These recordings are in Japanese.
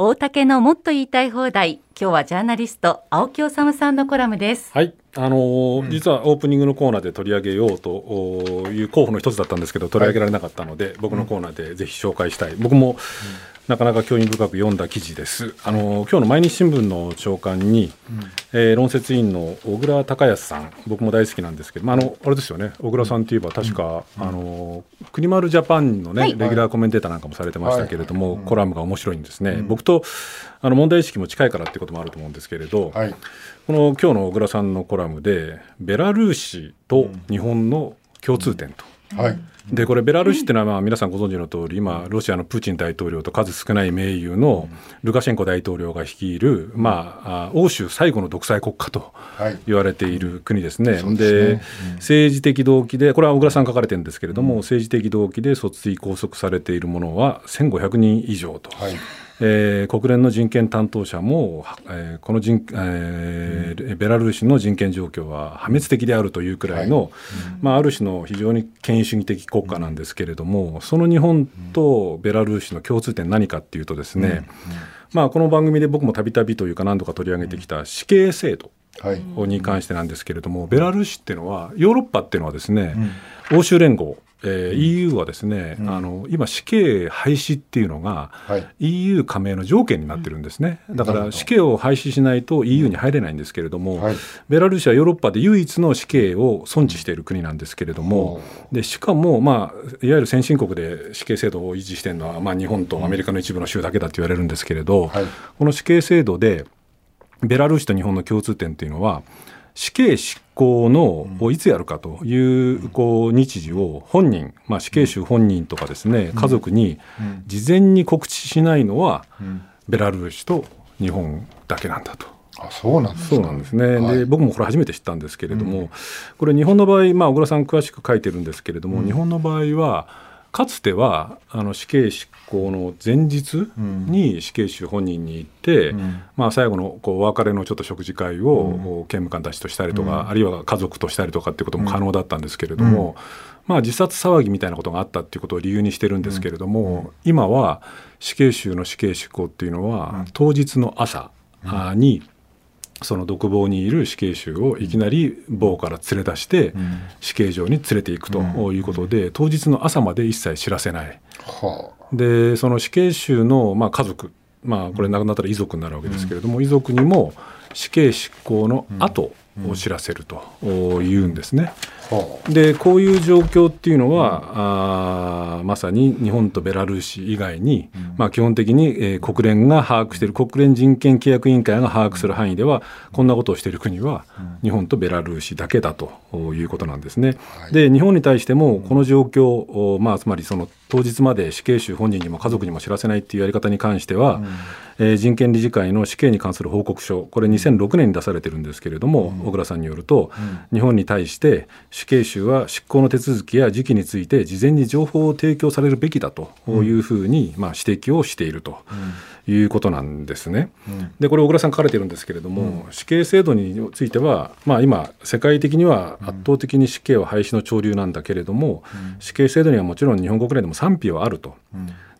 大竹のもっと言いたい放題。今日はジャーナリスト青木治さんのコラムです。はい。あのーうん、実はオープニングのコーナーで取り上げようという候補の一つだったんですけど取り上げられなかったので、はい、僕のコーナーでぜひ紹介したい。僕も、なかなか興味深く読んだ記事です。あの今日の毎日新聞の朝刊に、うん、えー、論説委員の小倉隆康さん、僕も大好きなんですけど、まああのあれですよね、小倉さんといえば確か、うん、あの国丸ジャパンのね、はい、レギュラーコメンテーターなんかもされてましたけれども、はい、コラムが面白いんですね。うん、僕とあの問題意識も近いからってこともあると思うんですけれど、はい、この今日の小倉さんのコラムでベラルーシと日本の共通点と。はい。でこれベラルーシっていうのはまあ皆さんご存知の通り今ロシアのプーチン大統領と数少ない盟友のルカシェンコ大統領が率いる、まあ、欧州最後の独裁国家と言われている国ですね。はい、で、政治的動機でこれは小倉さん書かれてるんですけれども、政治的動機で訴追拘束されているものは1500人以上と。はいえー、国連の人権担当者も、えー、この人、えー、ベラルーシの人権状況は破滅的であるというくらいの、はい。まあ、ある種の非常に権威主義的国家なんですけれども、その日本とベラルーシの共通点何かっていうとですね、まあ、この番組で僕もたびたびというか何度か取り上げてきた死刑制度。に関してなんですけれども、ベラルーシっていうのはヨーロッパっていうのはですね、欧州連合えー、EU はですね、うん、あの今死刑廃止っていうのが、はい、EU 加盟の条件になってるんですね。だから死刑を廃止しないと EU に入れないんですけれども、はい、ベラルーシはヨーロッパで唯一の死刑を尊重している国なんですけれども、でしかも、まあ、いわゆる先進国で死刑制度を維持しているのは、まあ、日本とアメリカの一部の州だけだと言われるんですけれど、はい、この死刑制度でベラルーシと日本の共通点っていうのは死刑執行のをいつやるかというこう日時を本人、まあ、死刑囚本人とかですね家族に事前に告知しないのはベラルーシと日本だけなんだと。あそうなんですそうなんですね、はい、で僕もこれ初めて知ったんですけれども、うん、これ日本の場合、まあ、小倉さん詳しく書いてるんですけれども、うん、日本の場合はかつてはあの死刑執行の前日に死刑囚本人に行って、うん、まあ、最後のこうお別れのちょっと食事会を刑務官たちとしたりとか、うん、あるいは家族としたりとかっていうことも可能だったんですけれども、まあ、自殺騒ぎみたいなことがあったっていうことを理由にしてるんですけれども、今は死刑囚の死刑執行っていうのは、当日の朝に、その独房にいる死刑囚をいきなり房から連れ出して死刑場に連れていくということで当日の朝まで一切知らせない。でその死刑囚のまあ家族まあこれ亡くなったら遺族になるわけですけれども遺族にも死刑執行の後を知らせるというんですね。でこういう状況っていうのは、あまさに日本とベラルーシ以外に、まあ、基本的に、えー、国連が把握している国連人権規約委員会が把握する範囲ではこんなことをしている国は日本とベラルーシだけだということなんですね。で日本に対してもこの状況、まあ、つまりその当日まで死刑囚本人にも家族にも知らせないっていうやり方に関しては、えー、人権理事会の死刑に関する報告書これ2006年に出されてるんですけれども、小倉さんによると、日本に対して死刑囚は執行の手続きや時期について事前に情報を提供されるべきだというふうに、まあ、指摘をしていると。いうことなんですね。でこれ小倉さん書かれてるんですけれども、死刑制度については、まあ、今世界的には圧倒的に死刑は廃止の潮流なんだけれども、死刑制度にはもちろん日本国内でも賛否はあると。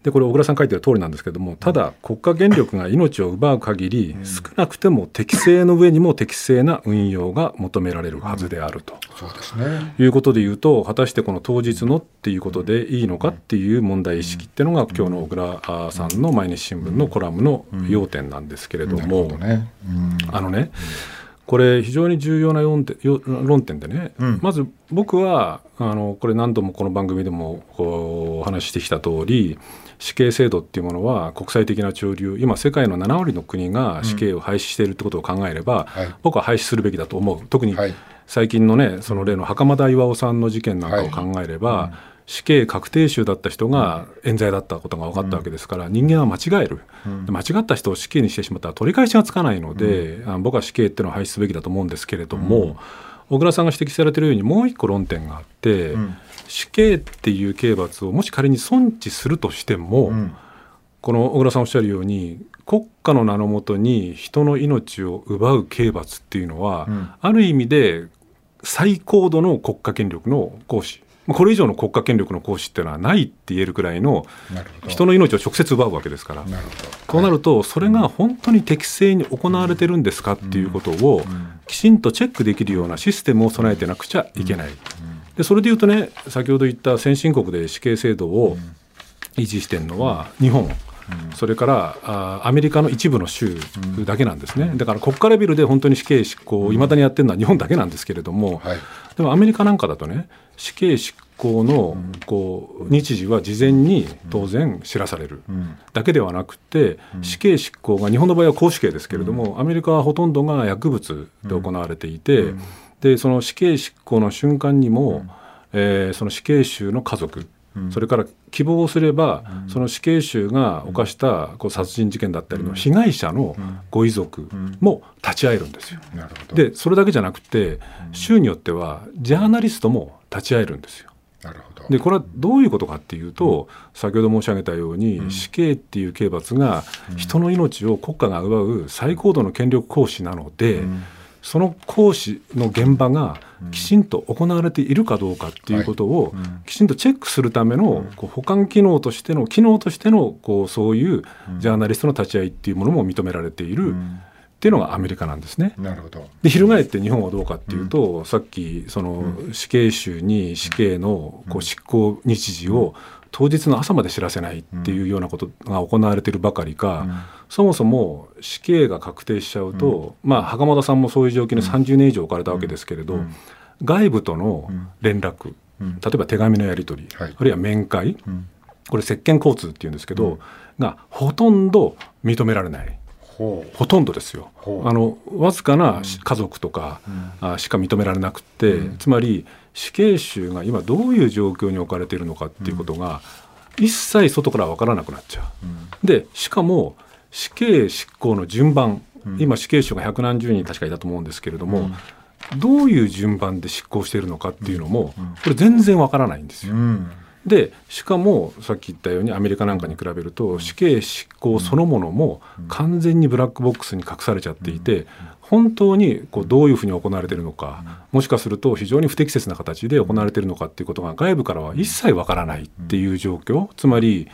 でこれ小倉さん書いてる通りなんですけどもただ国家権力が命を奪う限り、少なくても適正の上にも適正な運用が求められるはずであると、そうですね、いうことでいうと果たしてこの当日のっていうことでいいのかっていう問題意識っていうのが今日の小倉さんの毎日新聞のコラムの要点なんですけれども、あのね、これ非常に重要な論点論点でね、うん、まず僕はあのこれ何度もこの番組でもこうお話ししてきた通り死刑制度っていうものは国際的な潮流今世界の7割の国が死刑を廃止しているってことを考えれば、うんはい、僕は廃止するべきだと思う。特に最近のねその例の袴田巌さんの事件なんかを考えれば、はいうん。死刑確定囚だった人が冤罪だったことが分かったわけですから、人間は間違える、間違った人を死刑にしてしまったら取り返しがつかないので、僕は死刑っていうのは廃止すべきだと思うんですけれども、小倉さんが指摘されているようにもう一個論点があって、死刑っていう刑罰をもし仮に尊置するとしても、この小倉さんおっしゃるように国家の名のもとに人の命を奪う刑罰っていうのは、ある意味で最高度の国家権力の行使。これ以上の国家権力の行使っていうのはないって言えるくらいの人の命を直接奪うわけですから。こうなるとそれが本当に適正に行われてるんですかっていうことをきちんとチェックできるようなシステムを備えてなくちゃいけない。でそれでいうとね先ほど言った先進国で死刑制度を維持してるのは日本。それからあアメリカの一部の州だけなんですね、だから国家レベルで本当に死刑執行をいまだにやってるのは日本だけなんですけれども、はい、でもアメリカなんかだとね死刑執行のこう日時は事前に当然知らされるだけではなくて死刑執行が日本の場合は公死刑ですけれどもアメリカはほとんどが薬物で行われていてでその死刑執行の瞬間にも、えー、その死刑囚の家族それから希望すれば、その死刑囚が犯したこう殺人事件だったりの被害者のご遺族も立ち会えるんですよ。でそれだけじゃなくて州によってはジャーナリストも立ち会えるんですよ。でこれはどういうことかっていうと、先ほど申し上げたように、死刑っていう刑罰が人の命を国家が奪う最高度の権力行使なので、その行使の現場がきちんと行われているかどうかっていうことをきちんとチェックするためのこう保管機能としての機能としてのこうそういうジャーナリストの立ち会いっていうものも認められている。っていうのがアメリカなんですね。なるほど。で翻って日本はどうかっていうと、うん、さっきその死刑囚に死刑のこう執行日時を当日の朝まで知らせないっていうようなことが行われているばかりか、うん、そもそも死刑が確定しちゃうと、うん、まあ袴田さんもそういう状況に30年以上置かれたわけですけれど、うん、外部との連絡、例えば手紙のやり取り、はい、あるいは面会、これ石鹸交通っていうんですけど、がほとんど認められない。ほとんどですよ。あのわずかな家族とか、うん、しか認められなくて、うん、つまり死刑囚が今どういう状況に置かれているのかっていうことが、一切外から分からなくなっちゃう。でしかも死刑執行の順番、今死刑囚が百何十人確かいたと思うんですけれども、どういう順番で執行しているのかっていうのも、これ全然わからないんですよ。でしかもさっき言ったようにアメリカなんかに比べると死刑執行そのものも完全にブラックボックスに隠されちゃっていて本当にこうどういうふうに行われているのかもしかすると非常に不適切な形で行われているのかっていうことが外部からは一切わからないっていう状況。つまり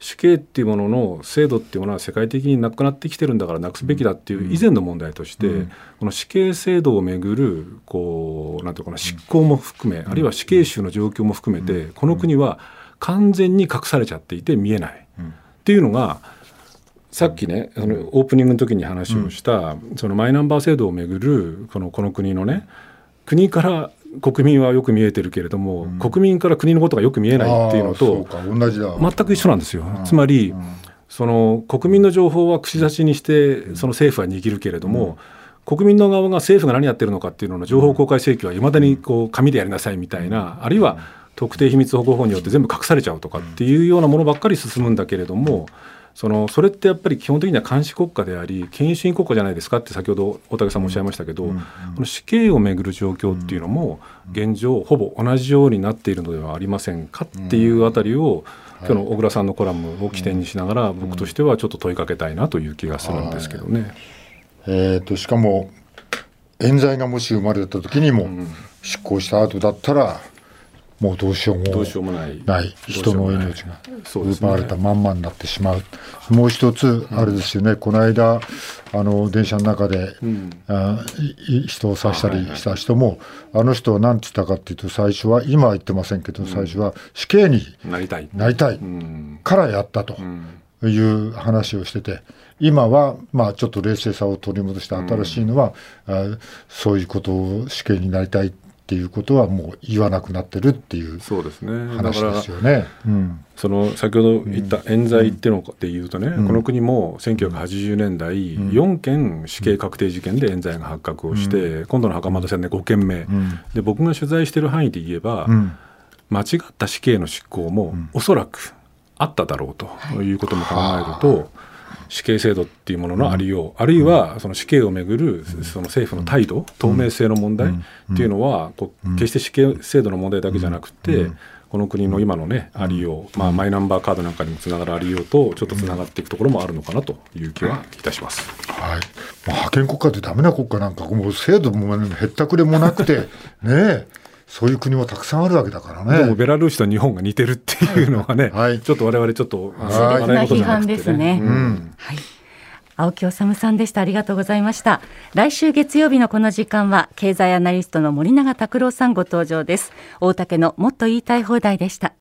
死刑っていうものの制度っていうものは世界的になくなってきてるんだからなくすべきだっていう以前の問題として、うん、この死刑制度をめぐるこうなんていうかな執行も含め、あるいは死刑囚の状況も含めて、この国は完全に隠されちゃっていて見えない、っていうのがさっきねそのオープニングの時に話をした、そのマイナンバー制度をめぐるこのこの国のね国から国民はよく見えてるけれども、うん、国民から国のことがよく見えないっていうのと全く一緒なんですよ。つまり、その国民の情報は串刺しにしてその政府は握るけれども、国民の側が政府が何やってるのかっていうのの情報公開請求はいまだにこう紙でやりなさいみたいなあるいは特定秘密保護法によって全部隠されちゃうとかっていうようなものばっかり進むんだけれども。そのそれってやっぱり基本的には監視国家であり権威主義国家じゃないですかって先ほど大竹さんもおっしゃいましたけど、この死刑をめぐる状況っていうのも現状ほぼ同じようになっているのではありませんかっていうあたりを、今日の小倉さんのコラムを起点にしながら、僕としてはちょっと問いかけたいなという気がするんですけどね。えーと、しかも冤罪がもし生まれた時にも、執行した後だったらもうどうしようもどうしようもない。ない。人の命が奪われたまんまになってしまう、うもう一つあれですよね、うん、この間あの電車の中で、うん、あ人を刺したりした人も、あの人は何て言ったかっていうと最初は今は言ってませんけど、最初は死刑になりたい。なりたい。からやったという話をしてて。今は、まあ、ちょっと冷静さを取り戻して新しいのは、うん、あそういうことを死刑になりたいっていうことはもう言わなくなってるっていうそうですね。話ですよね。うん、その先ほど言った冤罪っていうのでいうとね、うん、この国も1980年代、4件死刑確定事件で冤罪が発覚をして、今度の袴田戦で5件目、で僕が取材している範囲で言えば、間違った死刑の執行もおそらくあっただろうということも考えると。死刑制度っていうもののありよう、あるいはその死刑をめぐるその政府の態度、透明性の問題っていうのは、こう決して死刑制度の問題だけじゃなくて、この国の今のね、ありよう、まあ、マイナンバーカードなんかにもつながるありようと、ちょっとつながっていくところもあるのかなという気はいたします。はい。まあ、覇権国家でダメな国家なんか、もう制度もへったくれもなくて、ねそういう国もたくさんあるわけだからね。でもベラルーシと日本が似てるっていうのはね、はい、ちょっと我々ちょっと熾烈な批判ですね。うん、はい。青木治さんでした。ありがとうございました。来週月曜日のこの時間は経済アナリストの森永卓郎さんご登場です。大竹のもっと言いたい放題でした